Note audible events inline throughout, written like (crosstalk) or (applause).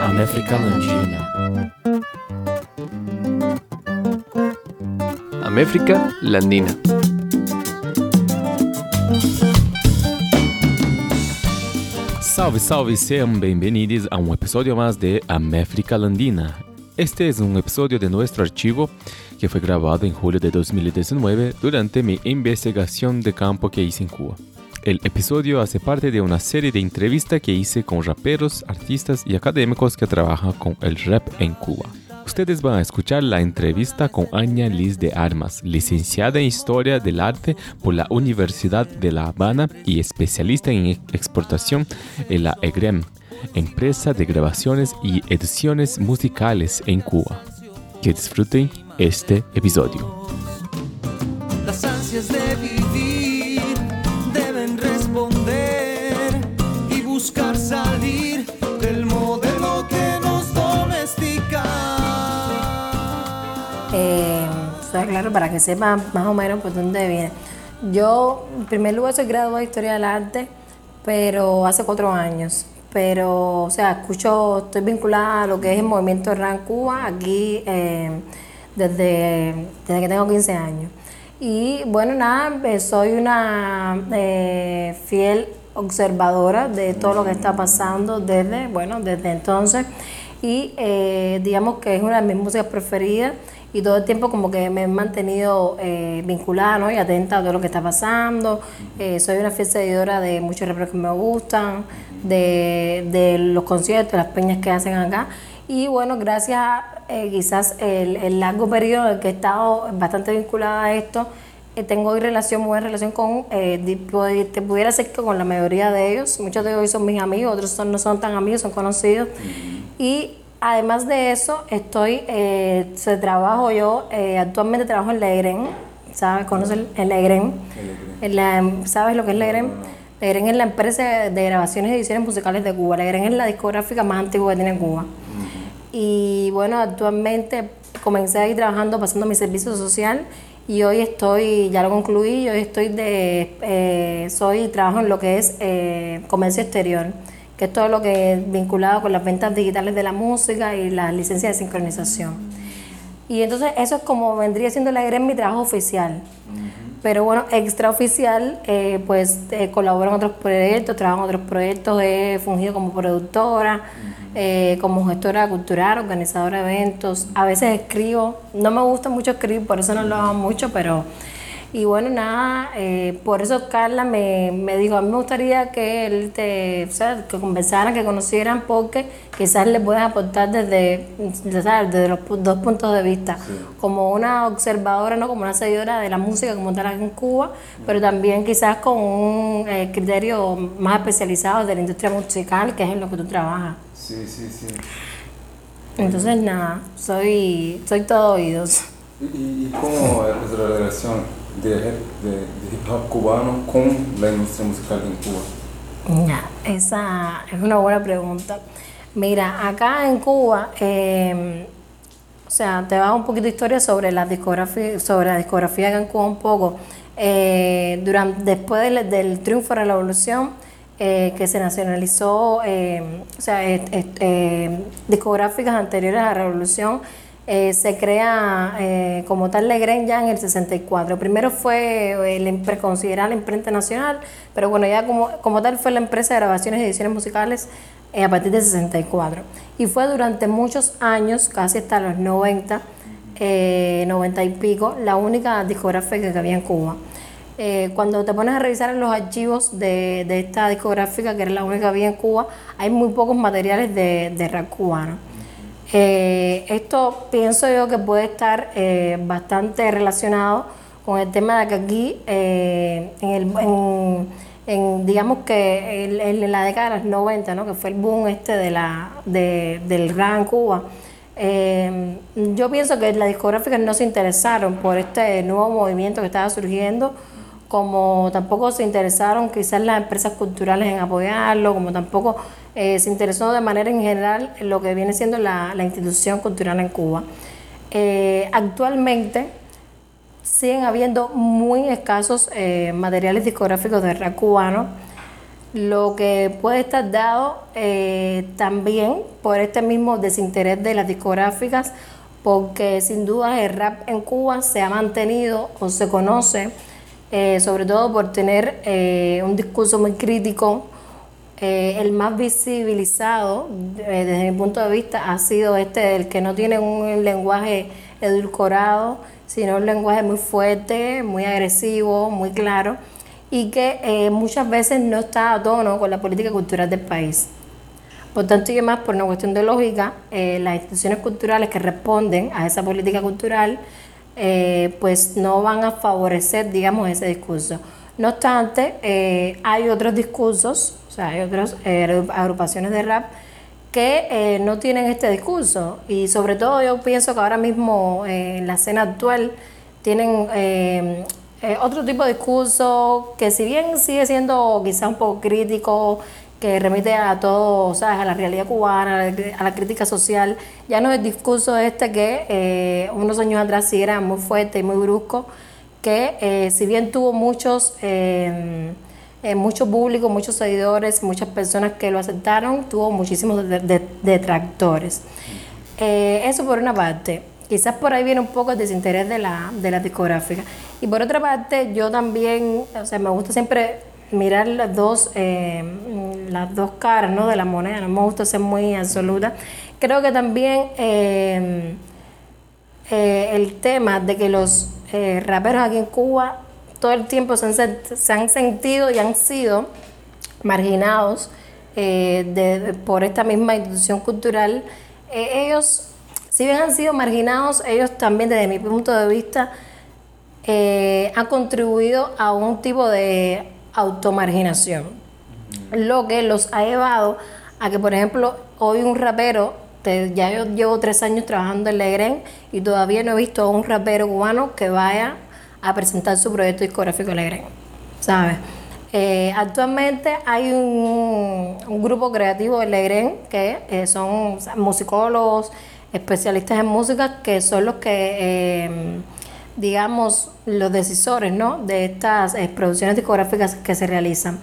Améfrica Landina. Améfrica Landina. Salve, salve, sean bienvenidos a un episodio más de Améfrica Landina. Este es un episodio de nuestro archivo que fue grabado en julio de 2019 durante mi investigación de campo que hice en Cuba. El episodio hace parte de una serie de entrevistas que hice con raperos, artistas y académicos que trabajan con el rap en Cuba. Ustedes van a escuchar la entrevista con Anya Liz de Armas, licenciada en Historia del Arte por la Universidad de La Habana y especialista en exportación en la EGREM, empresa de grabaciones y ediciones musicales en Cuba. Que disfruten este episodio. Las ansias de Claro, para que sepan más o menos por dónde viene. Yo, en primer lugar, soy graduada de Historia del Arte, pero hace cuatro años. Pero, o sea, escucho, estoy vinculada a lo que es el movimiento RAN Cuba aquí eh, desde, desde que tengo 15 años. Y bueno, nada, eh, soy una eh, fiel observadora de todo lo que está pasando desde, bueno, desde entonces. Y eh, digamos que es una de mis músicas preferidas y todo el tiempo como que me he mantenido eh, vinculada ¿no? y atenta a todo lo que está pasando. Eh, soy una fiel seguidora de muchos raperos que me gustan, de, de los conciertos, las peñas que hacen acá. Y bueno, gracias a eh, quizás el, el largo periodo en el que he estado bastante vinculada a esto, tengo hoy relación, muy buena relación con, te pudiera decir que con la mayoría de ellos. Muchos de ellos son mis amigos, otros son, no son tan amigos, son conocidos. Y además de eso, estoy, eh, se trabajo yo, eh, actualmente trabajo en Legren, ¿sabes? ¿Conoces el, el Legren? En la- ¿Sabes lo que es Legren? Legren es la empresa de grabaciones y ediciones musicales de Cuba. Legren es la discográfica más antigua que tiene Cuba. Y bueno, actualmente comencé ahí trabajando, pasando mi servicio social y hoy estoy, ya lo concluí, hoy estoy de, eh, soy, trabajo en lo que es eh, comercio exterior, que es todo lo que es vinculado con las ventas digitales de la música y las licencias de sincronización. Y entonces eso es como vendría siendo la en mi trabajo oficial. Pero bueno, extraoficial, eh, pues eh, colaboro en otros proyectos, trabajo en otros proyectos, he fungido como productora, eh, como gestora cultural, organizadora de eventos, a veces escribo, no me gusta mucho escribir, por eso no lo hago mucho, pero... Y bueno, nada, eh, por eso Carla me, me dijo, a mí me gustaría que él te, o sea, que conversaran, que conocieran, porque quizás le puedas aportar desde, ¿sabes? desde los dos puntos de vista, como una observadora, no como una seguidora de la música como tal en Cuba, pero también quizás con un eh, criterio más especializado de la industria musical, que es en lo que tú trabajas. Sí, sí, sí. Entonces, nada, soy, soy todo oídos. ¿Y, y- y cómo es la relación de, de, de hip hop cubano con la industria musical en Cuba? Ya, esa es una buena pregunta. Mira, acá en Cuba, eh, o sea, te va un poquito de historia sobre la discografía, sobre la discografía acá en Cuba un poco. Eh, durante, después del, del triunfo de la revolución, eh, que se nacionalizó, eh, o sea, eh, discográficas anteriores a la revolución, eh, se crea eh, como tal Legren ya en el 64. Primero fue el impre- considerada la imprenta nacional, pero bueno, ya como, como tal fue la empresa de grabaciones y ediciones musicales eh, a partir del 64. Y fue durante muchos años, casi hasta los 90, eh, 90 y pico, la única discográfica que había en Cuba. Eh, cuando te pones a revisar en los archivos de, de esta discográfica, que era la única que había en Cuba, hay muy pocos materiales de, de rap cubano. Eh, esto pienso yo que puede estar eh, bastante relacionado con el tema de que aquí, eh, en, el, en, digamos que en la década de los 90, ¿no? que fue el boom este de la, de, del en Cuba, yo pienso que las discográficas no se interesaron por este nuevo movimiento que estaba surgiendo, como tampoco se interesaron quizás las empresas culturales en apoyarlo, como tampoco eh, se interesó de manera en general en lo que viene siendo la, institución cultural en Cuba. Eh, actualmente siguen habiendo muy escasos eh, materiales discográficos de rap cubano. lo que puede estar dado eh, también por este mismo desinterés de las discográficas, porque sin duda el rap en Cuba se ha mantenido o se conoce, sobre todo por tener un discurso muy crítico. El más visibilizado, desde mi punto de vista, ha sido este, el que no tiene un lenguaje edulcorado, sino un lenguaje muy fuerte, muy agresivo, muy claro y que eh, muchas veces no está a tono con la política cultural del país. Por tanto, y más por una cuestión de lógica, eh, las instituciones culturales que responden a esa política cultural, eh, pues no van a favorecer, digamos, ese discurso. No obstante, hay otros discursos, o sea, hay otras agrupaciones de rap que no tienen este discurso. Y sobre todo yo pienso que ahora mismo en la escena actual tienen eh, otro tipo de discurso que si bien sigue siendo quizá un poco crítico, que remite a todo, ¿sabes? a la realidad cubana, a la crítica social, ya no es el discurso este que eh, unos años atrás sí era muy fuerte y muy brusco, que eh, si bien tuvo muchos, mucho público, muchos seguidores, muchas personas que lo aceptaron, tuvo muchísimos detractores. eso por una parte. Quizás por ahí viene un poco el desinterés de la, de la discográfica. Y por otra parte, yo también, o sea, me gusta siempre mirar las dos, eh, las dos caras ¿no? de la moneda, no me gusta ser muy absoluta. Creo que también eh, eh, el tema de que los raperos aquí en Cuba todo el tiempo se han, se han sentido y han sido marginados por esta misma institución cultural, ellos si bien han sido marginados, ellos también desde mi punto de vista eh, han contribuido a un tipo de automarginación, lo que los ha llevado a que, por ejemplo, hoy un rapero, ya yo llevo tres años trabajando en Legren y todavía no he visto a un rapero cubano que vaya a presentar su proyecto discográfico en Legren, ¿sabes? Eh, actualmente hay un, grupo creativo en Legren que eh, son musicólogos, especialistas en música que son los que, eh, digamos, los decisores ¿no? de estas eh, producciones discográficas que se realizan.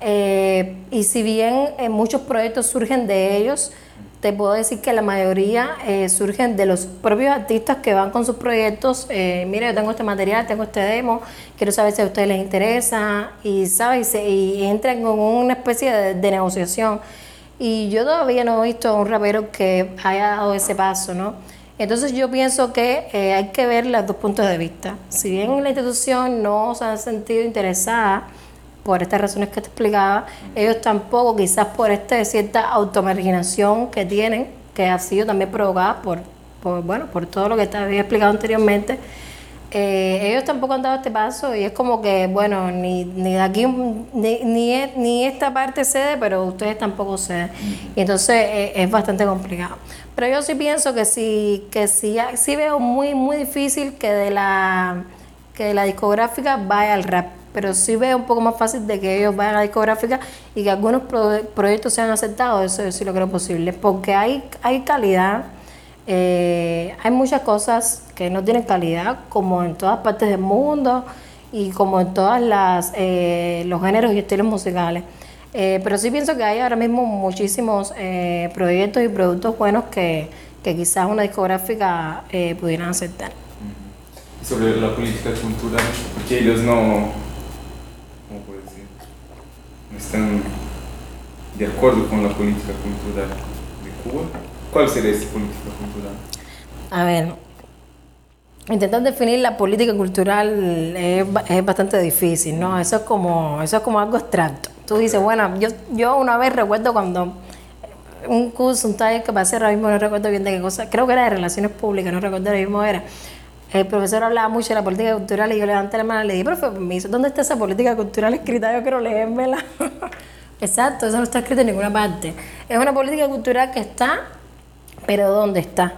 Y si bien muchos proyectos surgen de ellos, te puedo decir que la mayoría surgen de los propios artistas que van con sus proyectos. mira, yo tengo este material, tengo este demo, quiero saber si a ustedes les interesa y, ¿sabes? y, entran con una especie de negociación. Y yo todavía no he visto a un rapero que haya dado ese paso, ¿no? Entonces yo pienso que eh, hay que ver los dos puntos de vista. Si bien la institución no se ha sentido interesada por estas razones que te explicaba, ellos tampoco, quizás por esta cierta automarginación que tienen, que ha sido también provocada por, bueno, por todo lo que te había explicado anteriormente, eh, ellos tampoco han dado este paso y es como que, bueno, ni, ni de aquí, ni, ni, esta parte cede, pero ustedes tampoco ceden. Y entonces eh, es bastante complicado. Pero yo sí pienso que sí, que sí, sí veo muy, muy difícil que de la, que la discográfica vaya al rap. Pero sí veo un poco más fácil de que ellos vayan a la discográfica y que algunos proyectos sean aceptados, eso sí lo creo posible. Porque hay, hay calidad eh, hay muchas cosas que no tienen calidad, como en todas partes del mundo y como en todos eh, los géneros y estilos musicales. Eh, pero sí pienso que hay ahora mismo muchísimos proyectos y productos buenos que, quizás una discográfica pudieran aceptar. Sobre la política cultural, porque ellos no. Están de acuerdo con la política cultural de Cuba. ¿Cuál sería esa política cultural? A ver, intentar definir la política cultural es, bastante difícil, ¿no? Eso es como eso es como algo abstracto. Tú dices, bueno, yo, yo una vez recuerdo cuando un curso, un taller que pasé ahora mismo, no recuerdo bien de qué cosa, creo que era de relaciones públicas, no recuerdo ahora mismo era. El profesor hablaba mucho de la política cultural y yo levanté la mano y le dije, profe, ¿dónde está esa política cultural escrita? Yo quiero leérmela. (laughs) Exacto, eso no está escrito en ninguna parte. Es una política cultural que está pero ¿dónde está?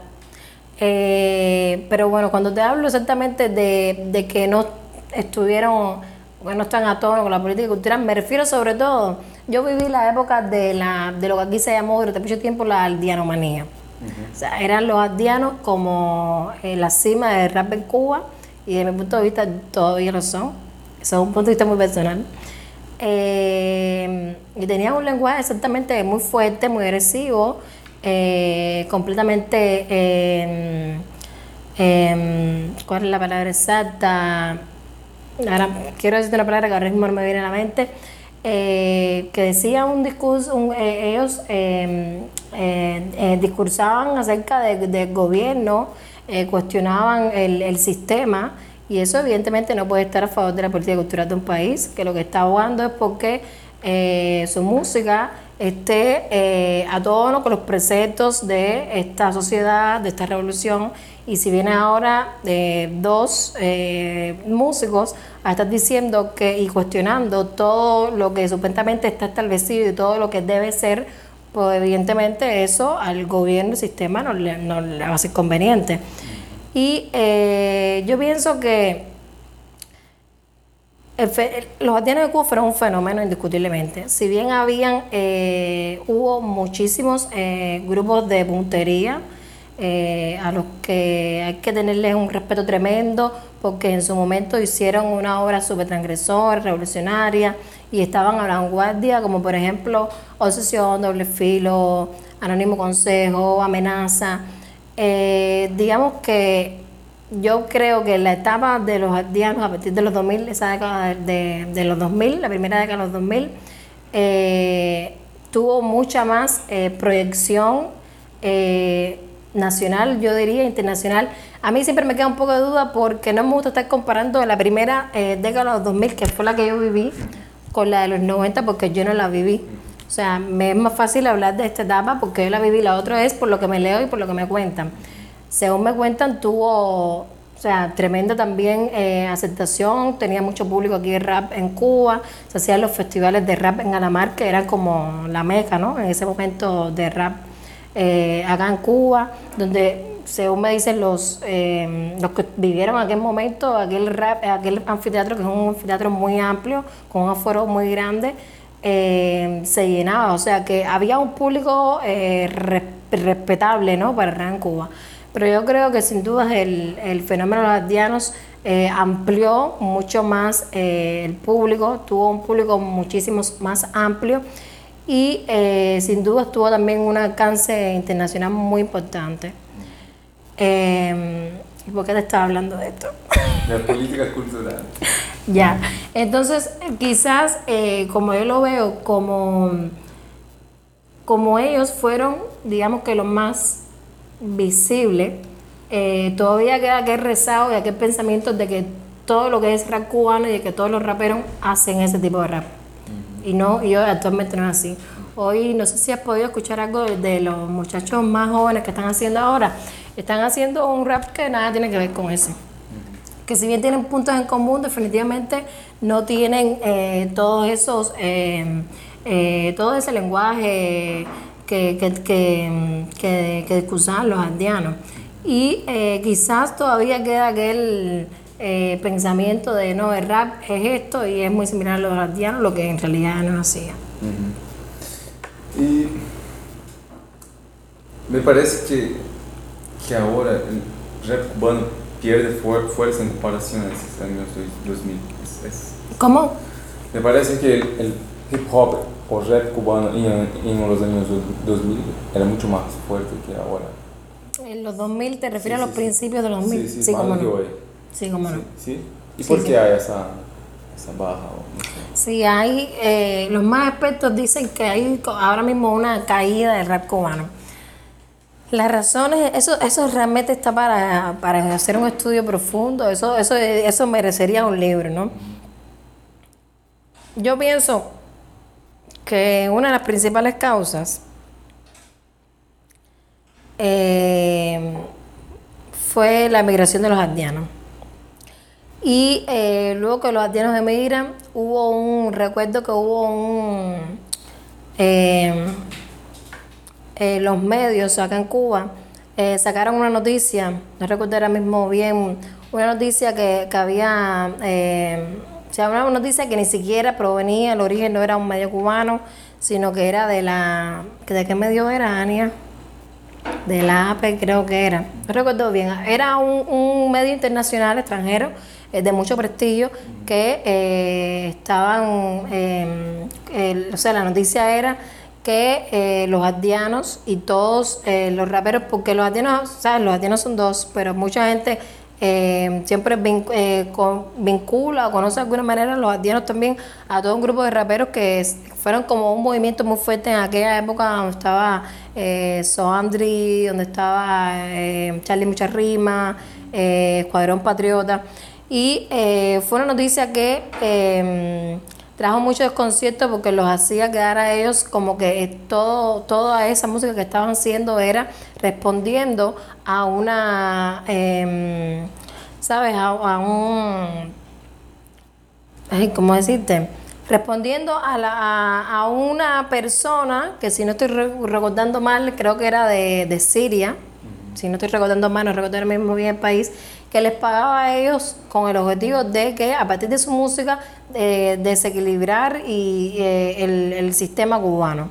Eh, pero bueno, cuando te hablo exactamente de, que no estuvieron, no están a tono con la política cultural, me refiero sobre todo, yo viví la época de, la, de lo que aquí se llamó durante mucho tiempo la eran los aldeanos como la cima del rap en Cuba y desde mi punto de vista todavía lo son. Eso es un punto de vista muy personal. eh, y tenían un lenguaje exactamente muy fuerte, muy agresivo, eh, completamente, eh, eh, ¿cuál es la palabra exacta? Ahora quiero decirte una palabra que ahora mismo no me viene a la mente, eh, que decía un discurso, un- eh, ellos eh, eh, eh, discursaban acerca de- del gobierno, eh, cuestionaban el, el sistema y eso evidentemente no puede estar a favor de la política cultural de un país, que lo que está abogando es porque su música esté eh, a tono con los preceptos de esta sociedad, de esta revolución. Y si viene ahora eh, dos eh, músicos a estar diciendo que y cuestionando todo lo que supuestamente está establecido y todo lo que debe ser, pues evidentemente eso al gobierno, al sistema, no le, no le va a ser conveniente. Y eh, yo pienso que el el- los haitianos de Cuba fueron un fenómeno indiscutiblemente. Si bien habían, eh, hubo muchísimos eh, grupos de puntería eh, a los que hay que tenerles un respeto tremendo porque en su momento hicieron una obra súper transgresora, revolucionaria y estaban a la vanguardia, como por ejemplo Obsesión, Doble Filo, Anónimo Consejo, Amenaza. Eh, digamos que yo creo que la etapa de los haitianos a partir de los 2000, esa década de, de los 2000, la primera década de los 2000, eh, tuvo mucha más eh, proyección eh, nacional, yo diría internacional. A mí siempre me queda un poco de duda porque no me gusta estar comparando la primera eh, década de los 2000, que fue la que yo viví, con la de los 90 porque yo no la viví. O sea, me es más fácil hablar de esta etapa porque yo la viví, la otra es por lo que me leo y por lo que me cuentan. Según me cuentan, tuvo, o sea, tremenda también eh, aceptación, tenía mucho público aquí de rap en Cuba, se hacían los festivales de rap en Alamar, que eran como la meca, ¿no? En ese momento de rap eh, acá en Cuba, donde según me dicen los, eh, los que vivieron aquel momento, aquel, rap, aquel anfiteatro, que es un anfiteatro muy amplio, con un aforo muy grande, eh, se llenaba, o sea que había un público eh, res- respetable ¿no? para el rap en Cuba. Pero yo creo que sin duda el, el fenómeno de los haitianos eh, amplió mucho más eh, el público, tuvo un público muchísimo más amplio y eh, sin duda tuvo también un alcance internacional muy importante. Eh, ¿Y por qué te estaba hablando de esto? La política cultural. (laughs) Ya, entonces quizás como yo lo veo, como, como ellos fueron, digamos que los más visibles, eh, todavía queda aquel rezago y aquel pensamiento de que todo lo que es rap cubano y de que todos los raperos hacen ese tipo de rap. Y no, y hoy actualmente no es así. Hoy no sé si has podido escuchar algo de, los muchachos más jóvenes que están haciendo ahora. Están haciendo un rap que nada tiene que ver con eso que si bien tienen puntos en común, definitivamente no tienen eh, todos esos, eh, todo ese lenguaje que, que, que, que, discursaban los andianos. Y eh, quizás todavía queda aquel eh, pensamiento de no, el rap es esto y es muy similar a los andianos, lo que en realidad no hacía. Y me parece que, que ahora el rap cubano pierde fuer- fuerza en comparación a esos años 2000. Es- es- ¿Cómo? me parece que el, el hip hop o rap cubano en, en los años 2000 era mucho más fuerte que ahora. En los 2000, ¿te refieres Sí, a los sí, principios de los 2000? Sí, sí, más que no. hoy. Sí, cómo no. Sí. ¿Y por qué hay esa, esa baja? o no sé? Sí, hay, eh, los más expertos dicen que hay ahora mismo una caída del rap cubano. Las razones, eso, eso realmente está para, para hacer un estudio profundo, eso, eso, eso merecería un libro, ¿no? Yo pienso que una de las principales causas eh, fue la migración de los haitianos. Y eh, luego que los haitianos emigran, hubo un, recuerdo que hubo un, eh, eh, los medios acá en Cuba sacaron una noticia, no recuerdo ahora mismo bien, una noticia que, que había, sea, una noticia que ni siquiera provenía, el origen no era un medio cubano, sino que era de la, ¿de qué medio era, Ania? de la APE creo que era, no recuerdo bien, era un, un medio internacional extranjero eh, de mucho prestigio que eh, estaban, eh, el- o sea, la noticia era que eh, los haitianos y todos eh, los raperos, porque los haitianos, ¿sabes? Los haitianos son dos, pero mucha gente eh, siempre vin- eh, vincula o conoce de alguna manera los haitianos también a todo un grupo de raperos que fueron como un movimiento muy fuerte en aquella época donde estaba eh, Soandri, donde estaba eh, Charlie Mucha Rima, eh, Escuadrón Patriota. Y fue una noticia que trajo mucho desconcierto porque los hacía quedar a ellos como que todo, toda esa música que estaban haciendo era respondiendo a una, em, ¿sabes? A, un, ¿cómo decirte? Respondiendo a, la, a, a una persona que si no estoy re- recordando mal, creo que era de, de Siria, si no estoy recordando mal, no recuerdo ahora mismo bien el país, que les pagaba a ellos con el objetivo de que a partir de su música eh, desequilibrar y, eh, el, el sistema cubano.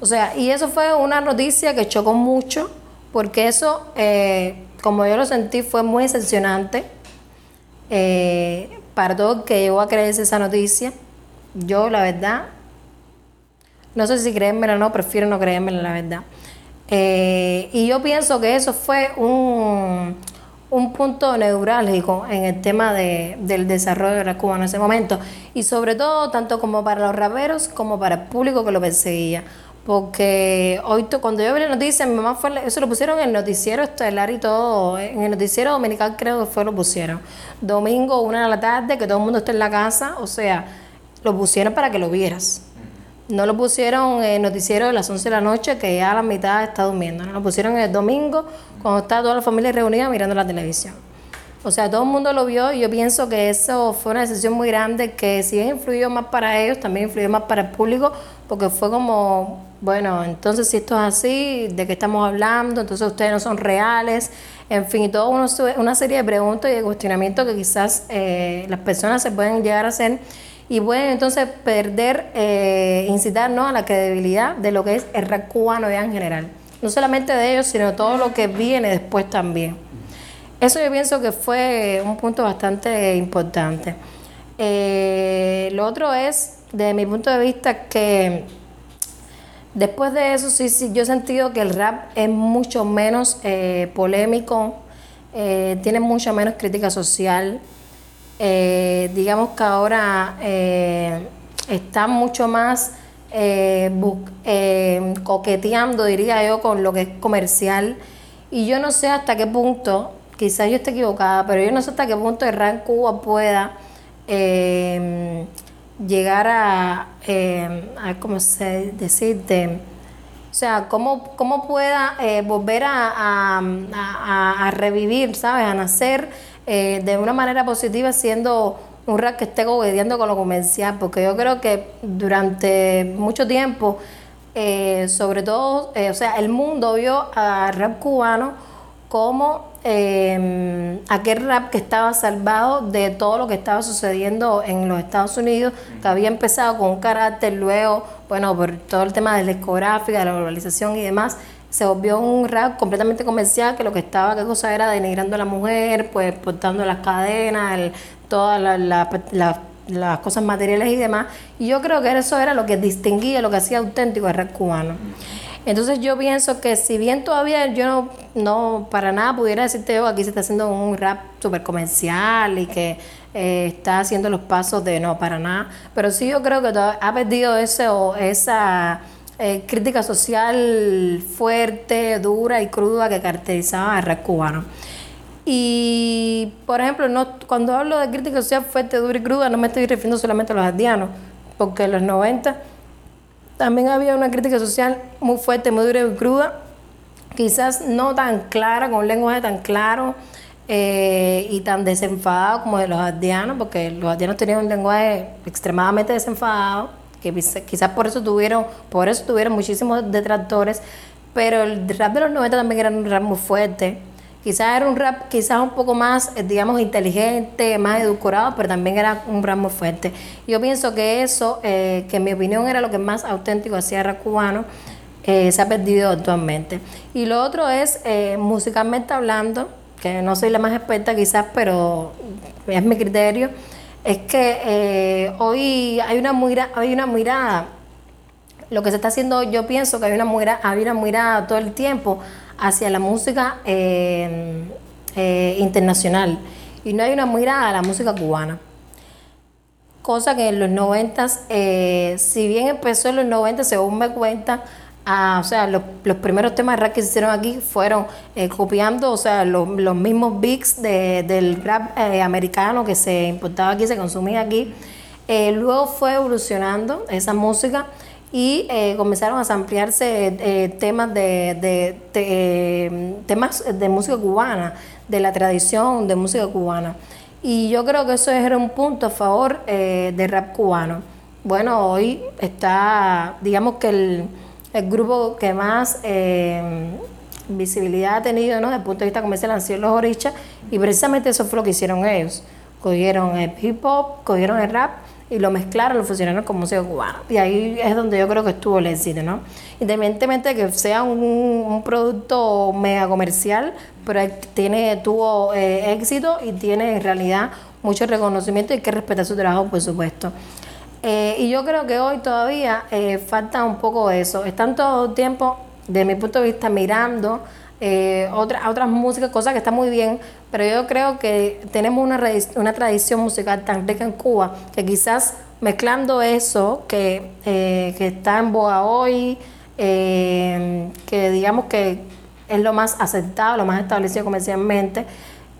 O sea, y eso fue una noticia que chocó mucho, porque eso, eh, como yo lo sentí, fue muy decepcionante para todo el que llegó a creerse esa noticia. Yo, la verdad, no sé si creérmela o no, prefiero no creérmela, la verdad. Eh, y yo pienso que eso fue un, un punto neurálgico en el tema de- del desarrollo de la Cuba en ese momento. Y sobre todo, tanto como para los raperos como para el público que lo perseguía. Porque hoy, cuando yo vi la noticia, mi mamá fue, eso lo pusieron en el noticiero estelar y todo, en el noticiero dominical creo que fue lo pusieron. Domingo, una de la tarde, que todo el mundo está en la casa, o sea, lo pusieron para que lo vieras. No lo pusieron en el noticiero de las 11 de la noche, que ya la mitad está durmiendo. ¿no? Lo pusieron el domingo, cuando está toda la familia reunida mirando la televisión. O sea, todo el mundo lo vio y yo pienso que eso fue una decisión muy grande que si bien influyó más para ellos, también influyó más para el público, porque fue como, bueno, entonces si esto es así, ¿de qué estamos hablando? Entonces ustedes no son reales, en fin, y toda una, una serie de preguntas y de cuestionamientos que quizás eh, las personas se pueden llegar a hacer y pueden entonces perder, eh, incitarnos a la credibilidad de lo que es el rap cubano ya en general. No solamente de ellos, sino todo lo que viene después también. Eso yo pienso que fue un punto bastante importante. Eh, lo otro es, desde mi punto de vista, que después de eso sí, sí, yo he sentido que el rap es mucho menos eh, polémico, eh, tiene mucha menos crítica social. Eh, digamos que ahora eh, está mucho más eh, eh, coqueteando, diría yo, con lo que es comercial. Y yo no sé hasta qué punto, quizás yo esté equivocada, pero yo no sé hasta qué punto en Cuba pueda llegar a, ¿cómo se decirte? O sea, cómo, cómo pueda volver a- a revivir, ¿sabes? A nacer eh, de una manera positiva siendo un rap que esté coqueteando con lo comercial, porque yo creo que durante mucho tiempo, eh, sobre todo, eh, o sea, el mundo vio a rap cubano como eh, aquel rap que estaba salvado de todo lo que estaba sucediendo en los Estados Unidos, que había empezado con un carácter, luego, bueno, por todo el tema de la discográfica, de la globalización y demás, se volvió un rap completamente comercial, que lo que estaba, qué cosa era, denigrando a la mujer, pues portando las cadenas, todas la- la- la- las cosas materiales y demás. Y yo creo que eso era lo que distinguía, lo que hacía auténtico el rap cubano. Entonces yo pienso que si bien todavía yo no, no para nada pudiera decirte yo que aquí se está haciendo un rap súper comercial y que eh, está haciendo los pasos de no, para nada, pero sí yo creo que ha perdido ese, o esa eh, crítica social fuerte, dura y cruda que caracterizaba al rap cubano. Y, por ejemplo, no, cuando hablo de crítica social fuerte, dura y cruda, no me estoy refiriendo solamente a los haitianos, porque en los 90 también había una crítica social muy fuerte, muy dura y cruda, quizás no tan clara, con un lenguaje tan claro eh, y tan desenfadado como de los haitianos, porque los haitianos tenían un lenguaje extremadamente desenfadado, que quizás, por eso tuvieron, por eso tuvieron muchísimos detractores, pero el rap de los 90 también era un rap muy fuerte. Quizás era un rap quizás un poco más, eh, digamos, inteligente, más edulcorado, pero también era un rap muy fuerte. Yo pienso que eso, eh, que en mi opinión era lo que más auténtico hacía el rap cubano, eh, se ha perdido actualmente. Y lo otro es, musicalmente hablando, que no soy la más experta quizás, pero es mi criterio, es que eh, hoy hay una, mira, hay una mirada, lo que se está haciendo, yo pienso que hay una mirada, hay una mirada todo el tiempo hacia la música eh, eh, internacional y no hay una mirada a la música cubana. Cosa que en los 90, si bien empezó en los 90, según me cuenta, Ah, o sea, los, los, primeros temas de rap que se hicieron aquí fueron eh, copiando, o sea, los, los mismos beats de, del rap eh, americano que se importaba aquí, se consumía aquí. Eh, luego fue evolucionando esa música y comenzaron a ampliarse temas de, de, de temas de música cubana, de la tradición de música cubana. Y yo creo que eso era un punto a favor del rap cubano. Bueno, hoy está, digamos que el el grupo que más eh, visibilidad ha tenido ¿no? desde el punto de vista comercial han sido los orichas y precisamente eso fue lo que hicieron ellos. Cogieron el hip hop, cogieron el rap y lo mezclaron, lo fusionaron con música cubana. Y ahí es donde yo creo que estuvo el éxito, ¿no? Independientemente de que sea un, producto mega comercial, pero tiene, tuvo eh, éxito y tiene en realidad mucho reconocimiento y hay que respetar su trabajo, por supuesto. Eh, y yo creo que hoy todavía eh, falta un poco eso. Están todo el tiempo, desde mi punto de vista, mirando eh, otra, otras músicas, cosas que están muy bien, pero yo creo que tenemos una, una tradición musical tan rica en Cuba que quizás mezclando eso que, que está en boga hoy, que digamos que es lo más aceptado, lo más establecido comercialmente,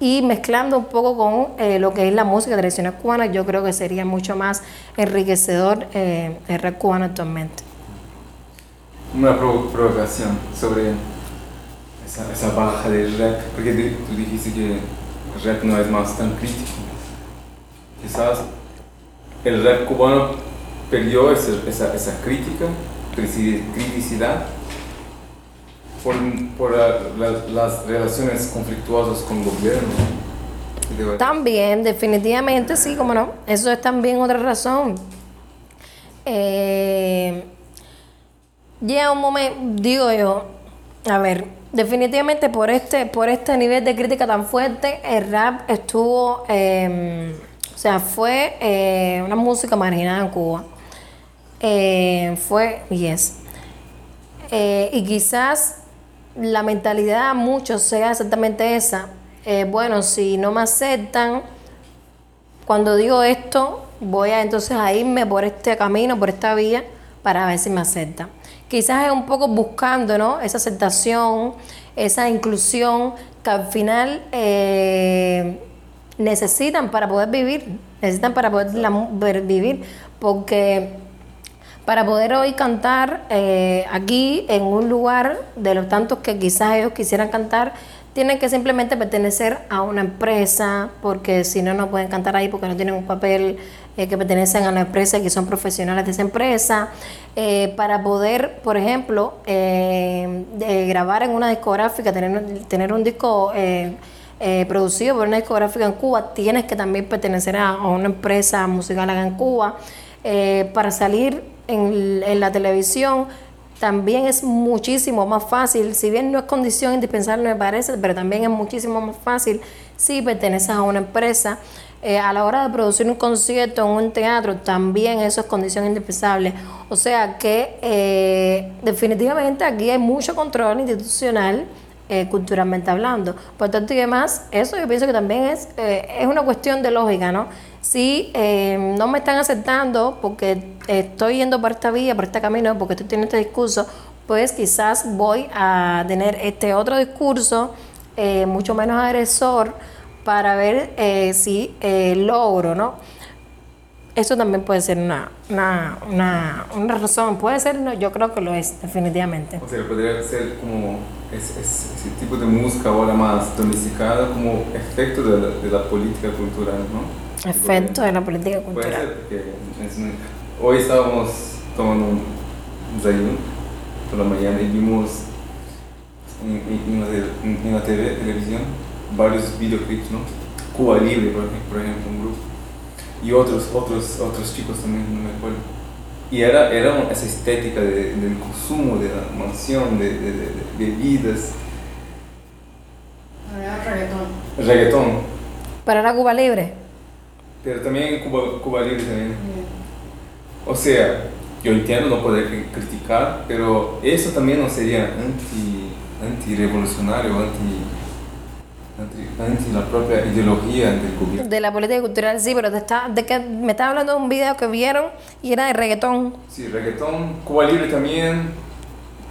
y mezclando un poco con eh, lo que es la música tradicional cubana, yo creo que sería mucho más enriquecedor eh, el rap cubano actualmente. Una provocación sobre esa, esa, baja del rap, porque tú dijiste que el rap no es más tan crítico. Quizás el rap cubano perdió esa, esa, esa crítica, criticidad por, las relaciones conflictuosas con el gobierno. También, definitivamente, sí, como no. Eso es también otra razón. Eh, llega un momento, digo yo, a ver, definitivamente por este, por este nivel de crítica tan fuerte, el rap estuvo, em, o sea, fue eh, una música marginada en Cuba. Eh, fue, yes. y quizás la mentalidad a muchos sea exactamente esa. Eh, bueno, si no me aceptan, cuando digo esto, voy a entonces a irme por este camino, por esta vía, para ver si me aceptan. Quizás es un poco buscando ¿no? esa aceptación, esa inclusión que al final eh, necesitan para poder vivir, necesitan para poder vivir, porque para poder hoy cantar eh, aquí en un lugar de los tantos que quizás ellos quisieran cantar, tienen que simplemente pertenecer a una empresa, porque si no, no pueden cantar ahí porque no tienen un papel eh, que pertenecen a una empresa y que son profesionales de esa empresa. Eh, para poder, por ejemplo, grabar en una discográfica, tener, tener un disco producido por una discográfica en Cuba, tienes que también pertenecer a, a una empresa musical acá en Cuba. para salir en, la televisión también es muchísimo más fácil, si bien no es condición indispensable me parece, pero también es muchísimo más fácil si perteneces a una empresa. Eh, a la hora de producir un concierto en un teatro, también eso es condición indispensable. O sea que eh, definitivamente aquí hay mucho control institucional. Eh, culturalmente hablando. Por tanto y demás, eso yo pienso que también es, es una cuestión de lógica, ¿no? si eh, no me están aceptando porque estoy yendo por esta vía, por este camino, porque estoy teniendo este discurso, pues quizás voy a tener este otro discurso eh, mucho menos agresor para ver eh, si logro, ¿no? Eso también puede ser una, una, una, una, razón, puede ser, no, yo creo que lo es, definitivamente. O sea, podría ser como ese, ese, tipo de música ahora más domesticada como efecto de la, de la política cultural, ¿no? Efecto de la política cultural. Puede ser, porque hoy estábamos tomando un desayuno por la mañana y vimos en, la TV, televisión varios videoclips, ¿no? Cuba Libre, por ejemplo, un grupo. Y otros, otros, otros chicos también, no me acuerdo. Y era, era esa estética de, del consumo, de la mansión, de, de, de bebidas. Era reggaetón reggaetón, Pero era Cuba Libre. pero también Cuba, Cuba Libre también. O sea, yo entiendo no poder cri- criticar, pero eso también no sería anti, anti-revolucionario, anti, anti, anti la propia ideología gobierno. De la política cultural, sí, pero te está, de que me estaba hablando de un video que vieron y era de reggaetón. Sí, reggaetón, Cuba Libre también,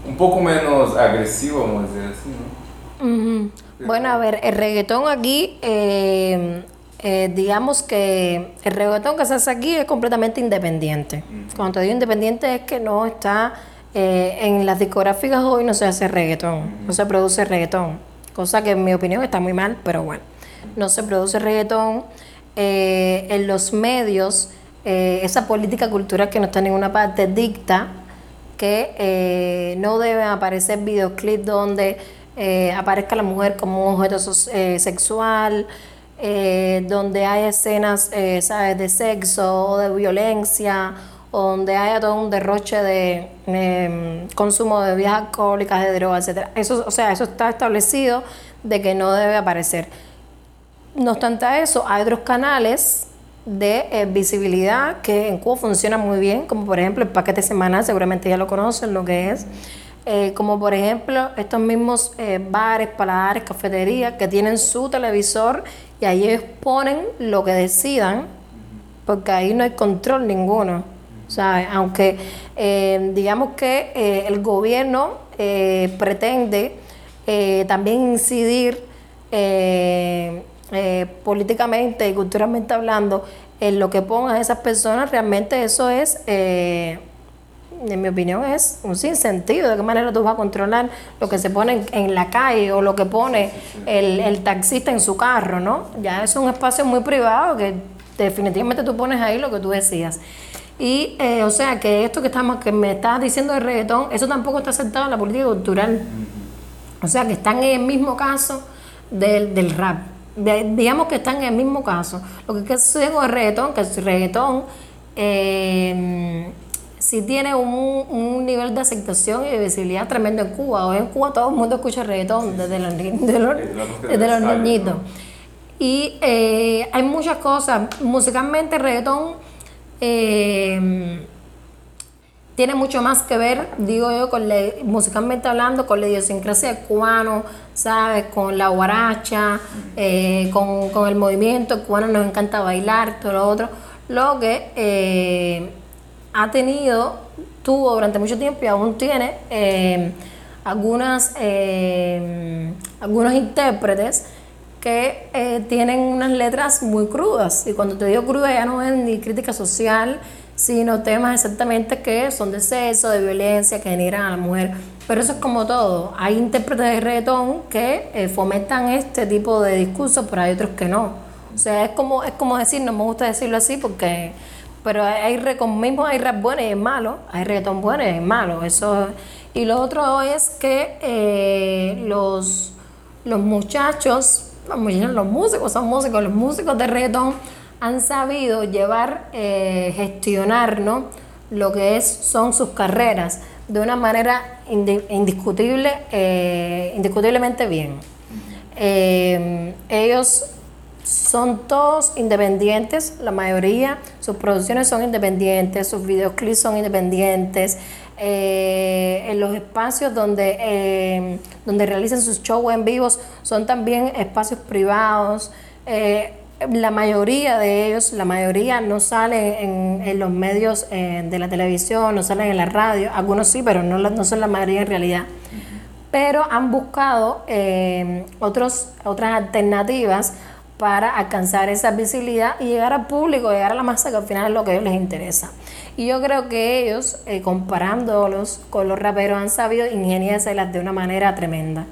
un poco menos agresivo, vamos a decir así, ¿no? Ujú. Bueno, a ver, el reggaetón aquí, eh, eh, digamos que el reggaetón que se hace aquí es completamente independiente. Cuando te digo independiente es que no está eh, en las discográficas hoy no se hace reggaetón, no se produce reggaetón, cosa que en mi opinión está muy mal, pero bueno, no se produce reggaetón. Eh, en los medios, eh, esa política cultural que no está en ninguna parte dicta que eh, no deben aparecer videoclips donde aparezca la mujer como un objeto sexual, donde hay escenas, de sexo o de violencia, o donde haya todo un derroche de em, consumo de bebidas alcohólicas, de drogas, etcétera. Eso, o sea, eso está establecido de que no debe aparecer. No obstante a eso, hay otros canales de eh, visibilidad que en Cuba funcionan muy bien, como por ejemplo el paquete semanal, seguramente ya lo conocen lo que es, Eh, como por ejemplo estos mismos eh, bares, paladares, cafeterías que tienen su televisor y ahí ellos ponen lo que decidan, porque ahí no hay control ninguno. ¿Sabes? Aunque eh, digamos que eh, el gobierno eh, pretende eh, también incidir eh, políticamente y culturalmente hablando en lo que pongan esas personas, realmente eso es, en mi opinión, es un sinsentido. ¿De qué manera tú vas a controlar lo que se pone en, en la calle o lo que pone el, el taxista en su carro, ¿no? Ya es un espacio muy privado que definitivamente tú pones ahí lo que tú decías. Y, eh, o sea, que esto que estamos, que me estás diciendo de reggaetón, eso tampoco está aceptado en la política cultural. O sea, que están en el mismo caso del, del rap. De- digamos que están en el mismo caso. Lo que, que sucede con el reggaetón, que el reggaetón eh, sí tiene un, un nivel de aceptación y de visibilidad tremendo en Cuba. Hoy en Cuba todo el mundo escucha reggaetón, desde los, de los, Desde los niñitos. Y eh, hay muchas cosas. Musicalmente, el reggaetón eh, tiene mucho más que ver, digo yo, con musicalmente hablando, con la idiosincrasia del cubano, ¿sabes? Con la guaracha, eh, con, el movimiento, cubano nos encanta bailar, todo lo otro. Lo que eh, ha tenido, tuvo durante mucho tiempo y aún tiene eh, algunas, eh, algunos intérpretes que eh, tienen unas letras muy crudas. Y cuando te digo cruda ya no es ni crítica social, sino temas exactamente que son de sexo, de violencia, que denigran a la mujer. Pero eso es como todo. Hay intérpretes de reggaetón que eh, fomentan este tipo de discursos, pero hay otros que no. O sea, es como, es como decir, no me gusta decirlo así porque... Pero hay, hay mismo hay rap bueno y es malo, hay reggaetón bueno y es malo. Eso, y lo otro es que eh, los, los muchachos, los, músicos, son músicos, los músicos de reggaetón han sabido llevar, eh, gestionar ¿no? lo que es, son sus carreras de una manera indi- indiscutible, eh, indiscutiblemente bien. Eh, ellos son todos independientes, la mayoría, sus producciones son independientes, sus videoclips son independientes, eh, en los espacios donde, eh, donde realizan sus shows en vivos son también espacios privados. Eh, la mayoría de ellos, la mayoría no salen en, en los medios eh, de la televisión, no salen en la radio, algunos sí, pero no, no son la mayoría en realidad pero han buscado eh, otros, otras alternativas para alcanzar esa visibilidad y llegar al público, llegar a la masa, que al final es lo que a ellos les interesa. Y yo creo que ellos, eh, comparándolos con los raperos, han sabido ingeniárselas de una manera tremenda.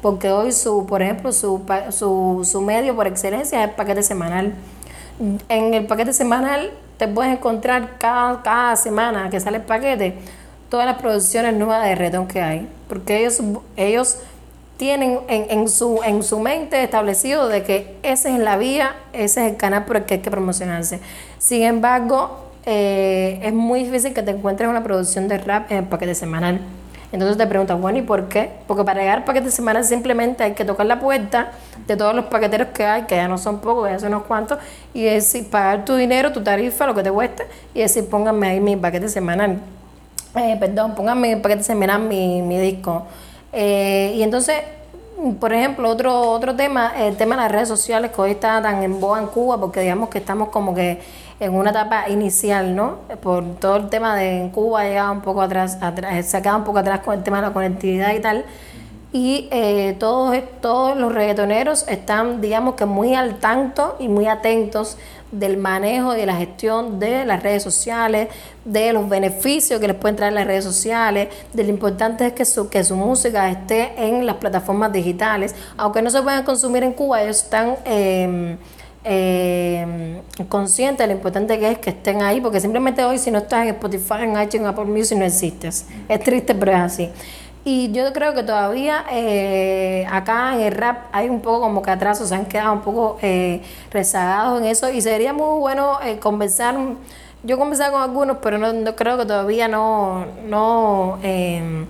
Porque hoy, su, por ejemplo, su, su, su medio por excelencia es el paquete semanal. En el paquete semanal te puedes encontrar cada, cada semana que sale el paquete todas las producciones nuevas de reggaetón que hay. Porque ellos, ellos tienen en, en, su, en su mente establecido de que esa es la vía, ese es el canal por el que hay que promocionarse. Sin embargo, eh, es muy difícil que te encuentres una producción de rap en el paquete semanal. Entonces te preguntas, bueno, ¿y por qué? Porque para llegar al paquete semanal simplemente hay que tocar la puerta de todos los paqueteros que hay, que ya no son pocos, ya son unos cuantos, y decir, pagar tu dinero, tu tarifa, lo que te cueste, y decir, pónganme ahí mi paquete semanal. Eh, perdón, pónganme mi paquete semanal, mi, mi disco. Eh, y entonces, por ejemplo, otro, otro tema, el tema de las redes sociales que hoy está tan en boga en Cuba, porque digamos que estamos como que en una etapa inicial, ¿no? Por todo el tema de en Cuba llegaba un poco atrás, atrás se ha quedado un poco atrás con el tema de la conectividad y tal. Y eh, todos, todos los reggaetoneros están, digamos que muy al tanto y muy atentos del manejo y de la gestión de las redes sociales, de los beneficios que les pueden traer las redes sociales, de lo importante es que su, que su música esté en las plataformas digitales. Aunque no se puedan consumir en Cuba, ellos están eh, eh, conscientes de lo importante que es que estén ahí, porque simplemente hoy si no estás en Spotify, en iTunes, en Apple Music, no existes. Es triste, pero es así. Y yo creo que todavía eh, acá en el rap hay un poco como que atrasos, se han quedado un poco eh, rezagados en eso y sería muy bueno eh, conversar. Yo he conversado con algunos, pero no, no creo que todavía no, no em,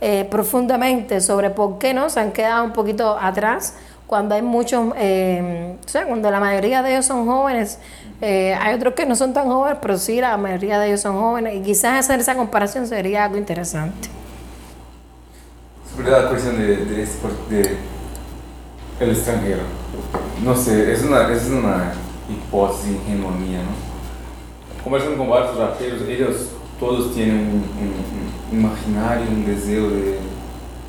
eh, profundamente sobre por qué no se han quedado un poquito atrás cuando hay muchos, eh, o sea, cuando la mayoría de ellos son jóvenes, eh, hay otros que no son tan jóvenes, pero sí la mayoría de ellos son jóvenes y quizás hacer esa comparación sería algo interesante. Sobre la cuestión de, de, de el extranjero. No sé, es una, es una hipótesis ingenua mía, ¿no? Conversando con varios raperos, ellos todos tienen un, un- un imaginario, un deseo de,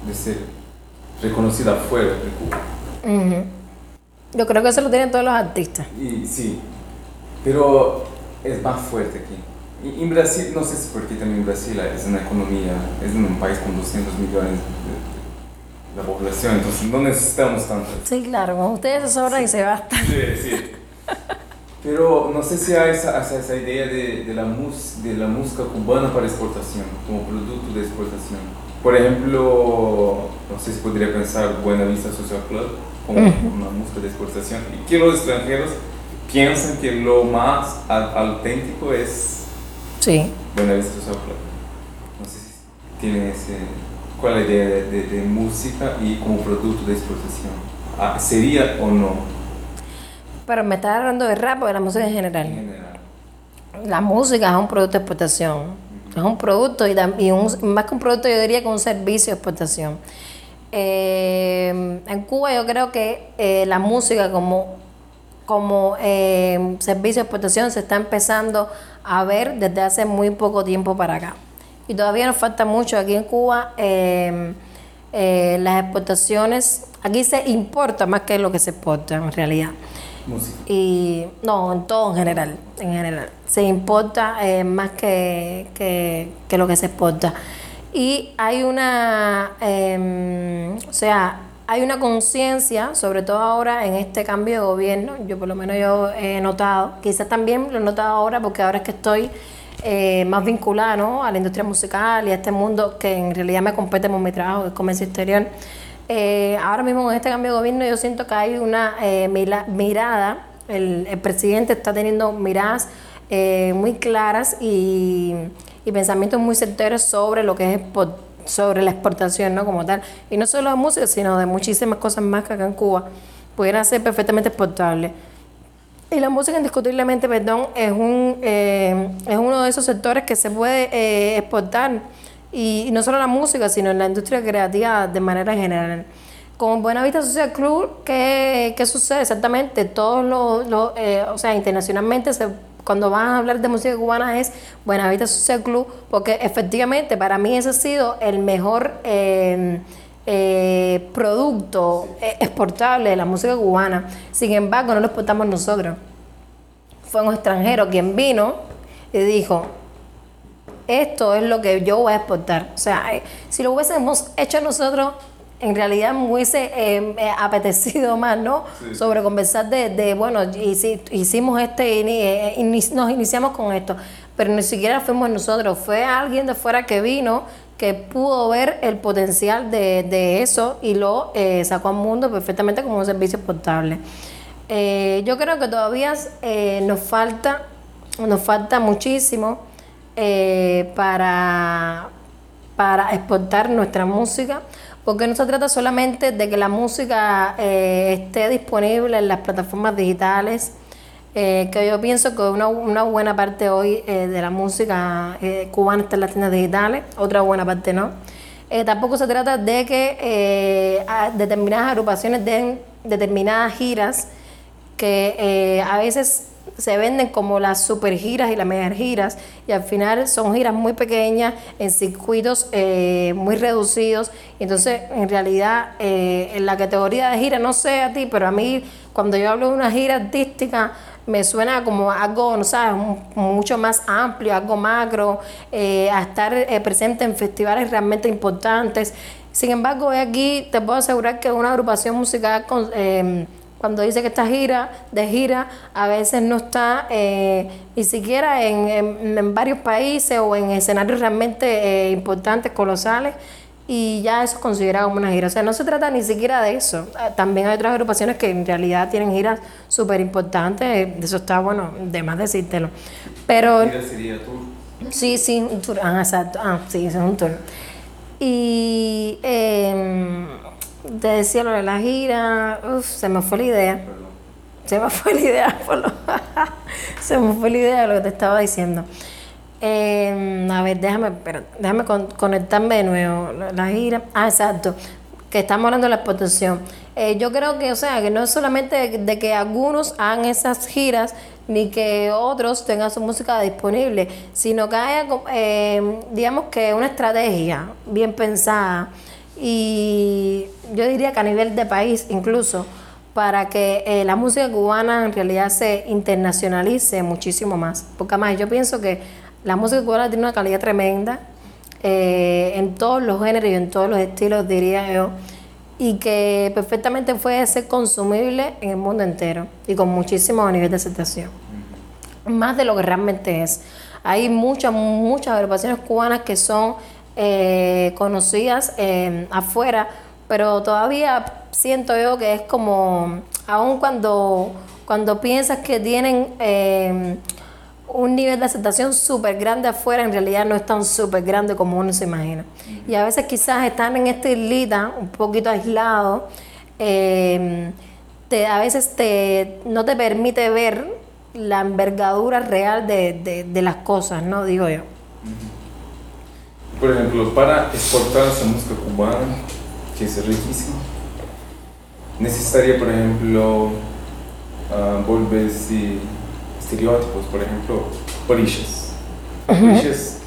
de ser reconocido afuera de Cuba. Ujú. Yo creo que eso lo tienen todos los artistas. Y sí, pero es más fuerte aquí. Y en Brasil, no sé si porque también Brasil es una economía, es un país con 200 millones de, de la población, entonces no necesitamos tanto. Sí, claro, con ustedes se sobra y se basta. Sí, sí. Pero no sé si hay esa, esa, esa idea de, de, la mus, de la música cubana para exportación, como producto de exportación. Por ejemplo, no sé si podría pensar Buena Vista Social Club como una música de exportación y que los extranjeros piensan que lo más au- auténtico es Sí. Buena Vista sé si tienen ese... ¿Cuál es la idea de, de- de música y como producto de exportación? Ah, ¿Sería o no Pero me estás hablando de rap o de la música en en general. general? La música es un producto de exportación. Es un producto y, y un- más que un producto yo diría que un servicio de exportación. Eh, en Cuba yo creo que eh, la música como, como eh, servicio de exportación se está empezando a ver desde hace muy poco tiempo para acá. Y todavía nos falta mucho aquí en Cuba. las exportaciones, aquí se importa más que lo que se exporta en realidad. Música. Y no, en todo en general, en general. Se importa más que, que, que lo que se exporta. Y hay una, eh, o sea, hay una conciencia, sobre todo ahora en este cambio de gobierno, yo por lo menos yo he notado, quizás también lo he notado ahora porque ahora es que estoy eh, más vinculada ¿no? a la industria musical y a este mundo que en realidad me compete por mi trabajo, que es comercio exterior. Eh, ahora mismo en este cambio de gobierno yo siento que hay una eh, mirada, el, el presidente está teniendo miradas eh, muy claras y, y pensamientos muy certeros sobre lo que es sobre la exportación, ¿no? Como tal. Y no solo de música, sino de muchísimas cosas más que acá en Cuba pudieran ser perfectamente exportables. Y la música indiscutiblemente, perdón, es, un, eh, es uno de esos sectores que se puede eh, exportar. Y, no solo la música, sino en la industria creativa de manera general. Con Buenavista Social Club, ¿qué, qué sucede exactamente? Todos los, los, eh, o sea, internacionalmente, se, cuando van a hablar de música cubana es Buenavista Social Club, porque efectivamente para mí ese ha sido el mejor eh, eh, producto eh, exportable de la música cubana. Sin embargo, no lo exportamos nosotros. Fue un extranjero quien vino y dijo, esto es lo que yo voy a exportar. O sea, eh, si lo hubiésemos hecho nosotros, en realidad me hubiese eh, eh, apetecido más, ¿no? Sobre conversar de, de, bueno, hici- hicimos este, ini- eh, ini- nos iniciamos con esto, pero ni siquiera fuimos nosotros, fue alguien de fuera que vino, que pudo ver el potencial de, de eso y lo eh, sacó al mundo perfectamente como un servicio exportable. Eh, yo creo que todavía eh, nos falta, nos falta muchísimo eh, para, para exportar nuestra música, porque no se trata solamente de que la música eh, esté disponible en las plataformas digitales, eh, que yo pienso que una, buena parte hoy eh, de la música cubana está en las tiendas digitales, otra buena parte no. Tampoco se trata de que determinadas agrupaciones den determinadas giras que a veces se venden como las super giras y las mega giras y al final son giras muy pequeñas en circuitos eh, muy reducidos entonces en realidad eh, en la categoría de gira no sé a ti pero a mí cuando yo hablo de una gira artística me suena como algo, no sabes, mucho más amplio, algo macro, eh, a estar eh, presente en festivales realmente importantes. Sin embargo, aquí te puedo asegurar que una agrupación musical, con- eh, cuando dice que está gira, de gira, a veces no está eh, ni siquiera en, en- en varios países o en escenarios realmente eh, importantes, colosales y ya eso es considerado como una gira. O sea, no se trata ni siquiera de eso. Ah, También hay otras agrupaciones que en realidad tienen giras súper importantes, eso está bueno, de más decírtelo. Pero sí, sí, un tour, ah, exacto, ah, sí, es un tour. Y eh, te decía lo de la gira, uf, se me fue la idea. Se me fue la idea, (laughs) se me fue la idea de lo que te estaba diciendo. Eh, a ver, déjame, espera, déjame con- conectarme de nuevo. La, gira, ah, exacto, que estamos hablando de la exportación. Eh, yo creo que, o sea, que no es solamente de, que algunos hagan esas giras, ni que otros tengan su música disponible, sino que haya, eh, digamos que una estrategia bien pensada y yo diría que a nivel de país incluso para que eh, la música cubana en realidad se internacionalice muchísimo más. Porque además yo pienso que la música cubana tiene una calidad tremenda eh, en todos los géneros y en todos los estilos, diría yo, y que perfectamente puede ser consumible en el mundo entero y con muchísimo nivel de aceptación más de lo que realmente es. Hay muchas, muchas agrupaciones cubanas que son eh, conocidas eh, afuera, pero todavía siento yo que es como, aun cuando, cuando piensas que tienen eh, un nivel de aceptación súper grande afuera, en realidad no es tan súper grande como uno se imagina. Y a veces quizás están en esta islita, un poquito aislado, eh, te, a veces te, no te permite ver la envergadura real de, de- de las cosas, ¿no? Digo yo. Por ejemplo, para exportar esa música cubana, que es riquísima, necesitaría, por ejemplo, ah, volverse estereotipos, por ejemplo, orillas. Orillas,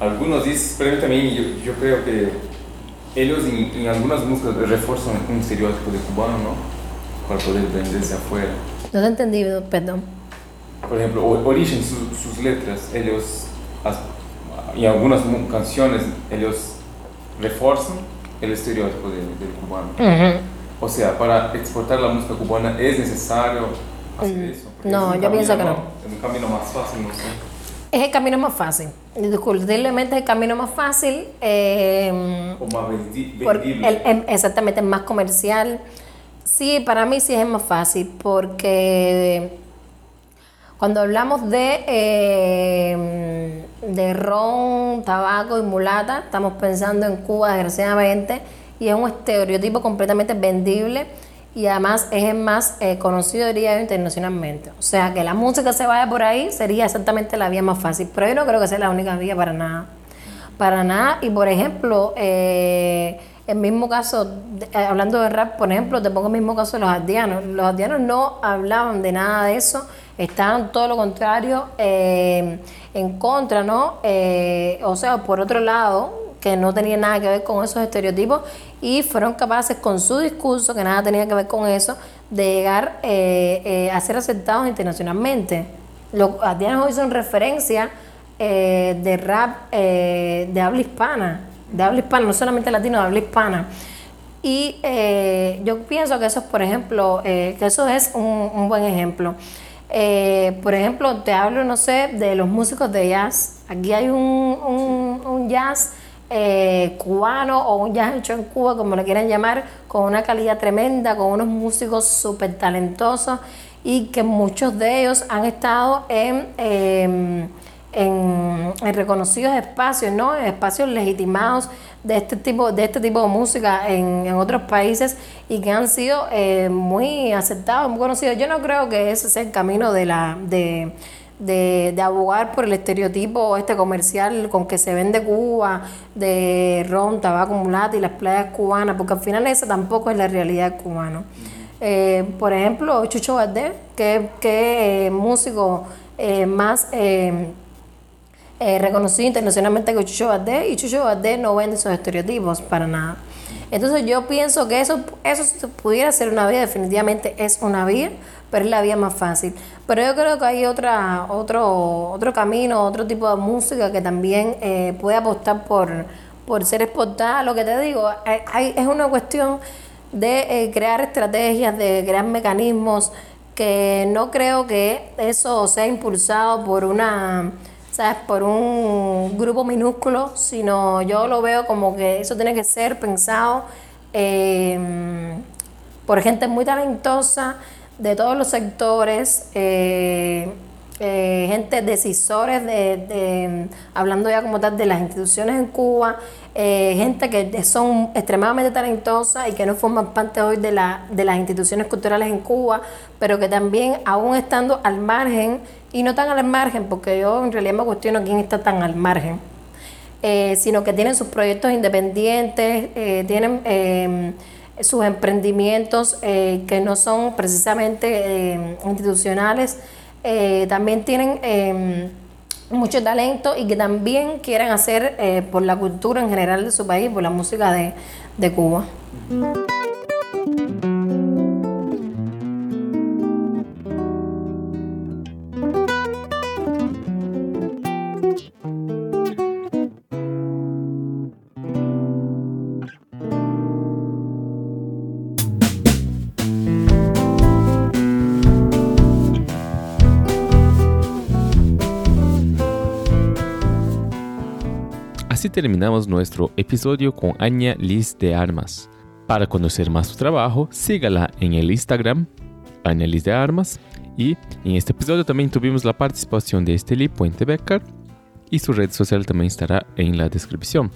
algunos dicen, pero también yo, yo creo que ellos en, en algunas músicas refuerzan un estereotipo de cubano, ¿no? Para poder venderse afuera. No he entendido, perdón. Por ejemplo, O- Origen, su- sus letras, ellos, y algunas canciones, ellos refuerzan el estereotipo de- del cubano. O sea, para exportar la música cubana es necesario hacer eso. Mm, no, es un yo pienso que no. Es un camino más fácil, no sé. Es el camino más fácil. Indiscutiblemente es el camino más fácil. eh, O más vendi- vendible. el- el- exactamente, es más comercial. Sí, para mí sí es más fácil porque cuando hablamos de, eh, de ron, tabaco y mulata, estamos pensando en Cuba, desgraciadamente, y es un estereotipo completamente vendible y además es el más eh, conocido, diría yo, internacionalmente. O sea, que la música se vaya por ahí sería exactamente la vía más fácil, pero yo no creo que sea la única vía para nada. Para nada. Y por ejemplo, eh, el mismo caso, eh, hablando de rap, por ejemplo, te pongo el mismo caso de los ardianos. Los ardianos no hablaban de nada de eso, estaban todo lo contrario eh, en contra, ¿no? Eh, o sea, por otro lado, que no tenía nada que ver con esos estereotipos y fueron capaces con su discurso, que nada tenía que ver con eso, de llegar eh, a ser aceptados internacionalmente. Los ardianos hoy son referencia de rap de habla hispana, de habla hispana, no solamente latino, de habla hispana. Y yo pienso que eso es, por ejemplo, que eso es un buen ejemplo. Eh, por ejemplo, te hablo, no sé, de los músicos de jazz. Aquí hay un, un- un jazz eh, cubano o un jazz hecho en Cuba, como lo quieran llamar, con una calidad tremenda, con unos músicos súper talentosos y que muchos de ellos han estado en, eh, en, reconocidos espacios, ¿no? En espacios legitimados de este tipo de este tipo de música en, en otros países y que han sido eh, muy aceptados, muy conocidos. Yo no creo que ese sea el camino de la de, de, de abogar por el estereotipo este comercial con que se vende Cuba de ron, tabaco, mulata y las playas cubanas, porque al final esa tampoco es la realidad cubana. Eh, por ejemplo, Chucho Valdés, que, que eh, músico eh, más eh, reconocido internacionalmente que Chucho Valdés y Chucho Valdés no vende esos estereotipos para nada. Entonces yo pienso que eso, eso pudiera ser una vía, definitivamente es una vía, pero es la vía más fácil. Pero yo creo que hay otra, otro, otro camino, otro tipo de música que también eh, puede apostar por, por ser exportada. Lo que te digo, es una cuestión de eh, crear estrategias, de crear mecanismos que no creo que eso sea impulsado por una, ¿sabes? Por un grupo minúsculo, sino yo lo veo como que eso tiene que ser pensado eh, por gente muy talentosa de todos los sectores, eh, eh, gente decisores de, de- hablando ya como tal de las instituciones en Cuba, eh, gente que son extremadamente talentosas y que no forman parte hoy de, la, de las instituciones culturales en Cuba, pero que también aún estando al margen, y no tan al margen, porque yo en realidad me cuestiono quién está tan al margen, eh, sino que tienen sus proyectos independientes, eh, tienen sus emprendimientos que no son precisamente institucionales, también tienen eh, mucho talento y que también quieren hacer eh, por la cultura en general de su país, por la música de, de Cuba. Terminamos nuestro episodio con Anya Liz de Armas. Para conocer más su trabajo, sígala en el Instagram, Anya Liz de Armas. Y en este episodio también tuvimos la participación de Esteli Puente Becker y su red social también estará en la descripción.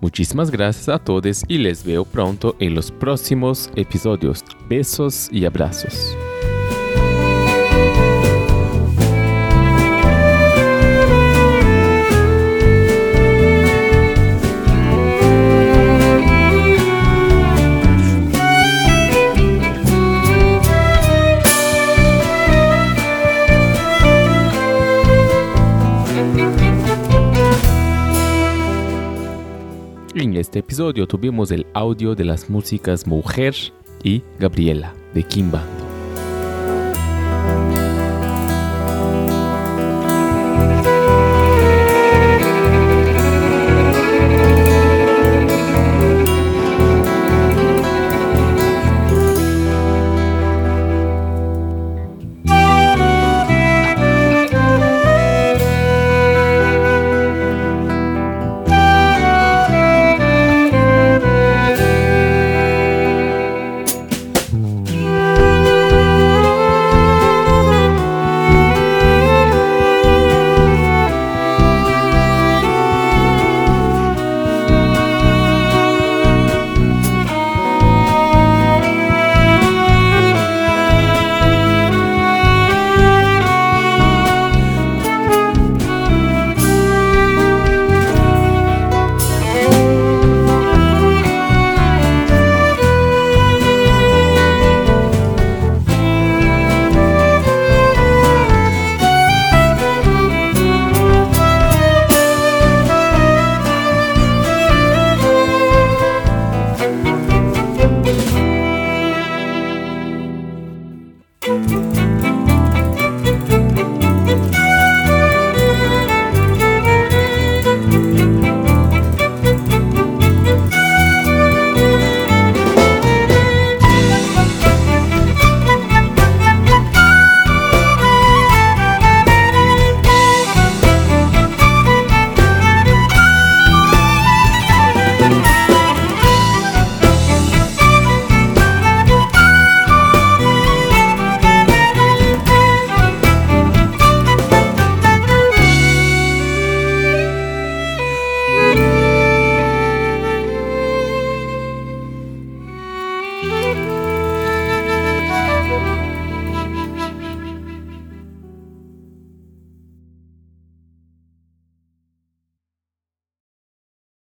Muchísimas gracias a todos y les veo pronto en los próximos episodios. Besos y abrazos. Este episodio tuvimos el audio de las músicas Mujer y Gabriela de Kimba.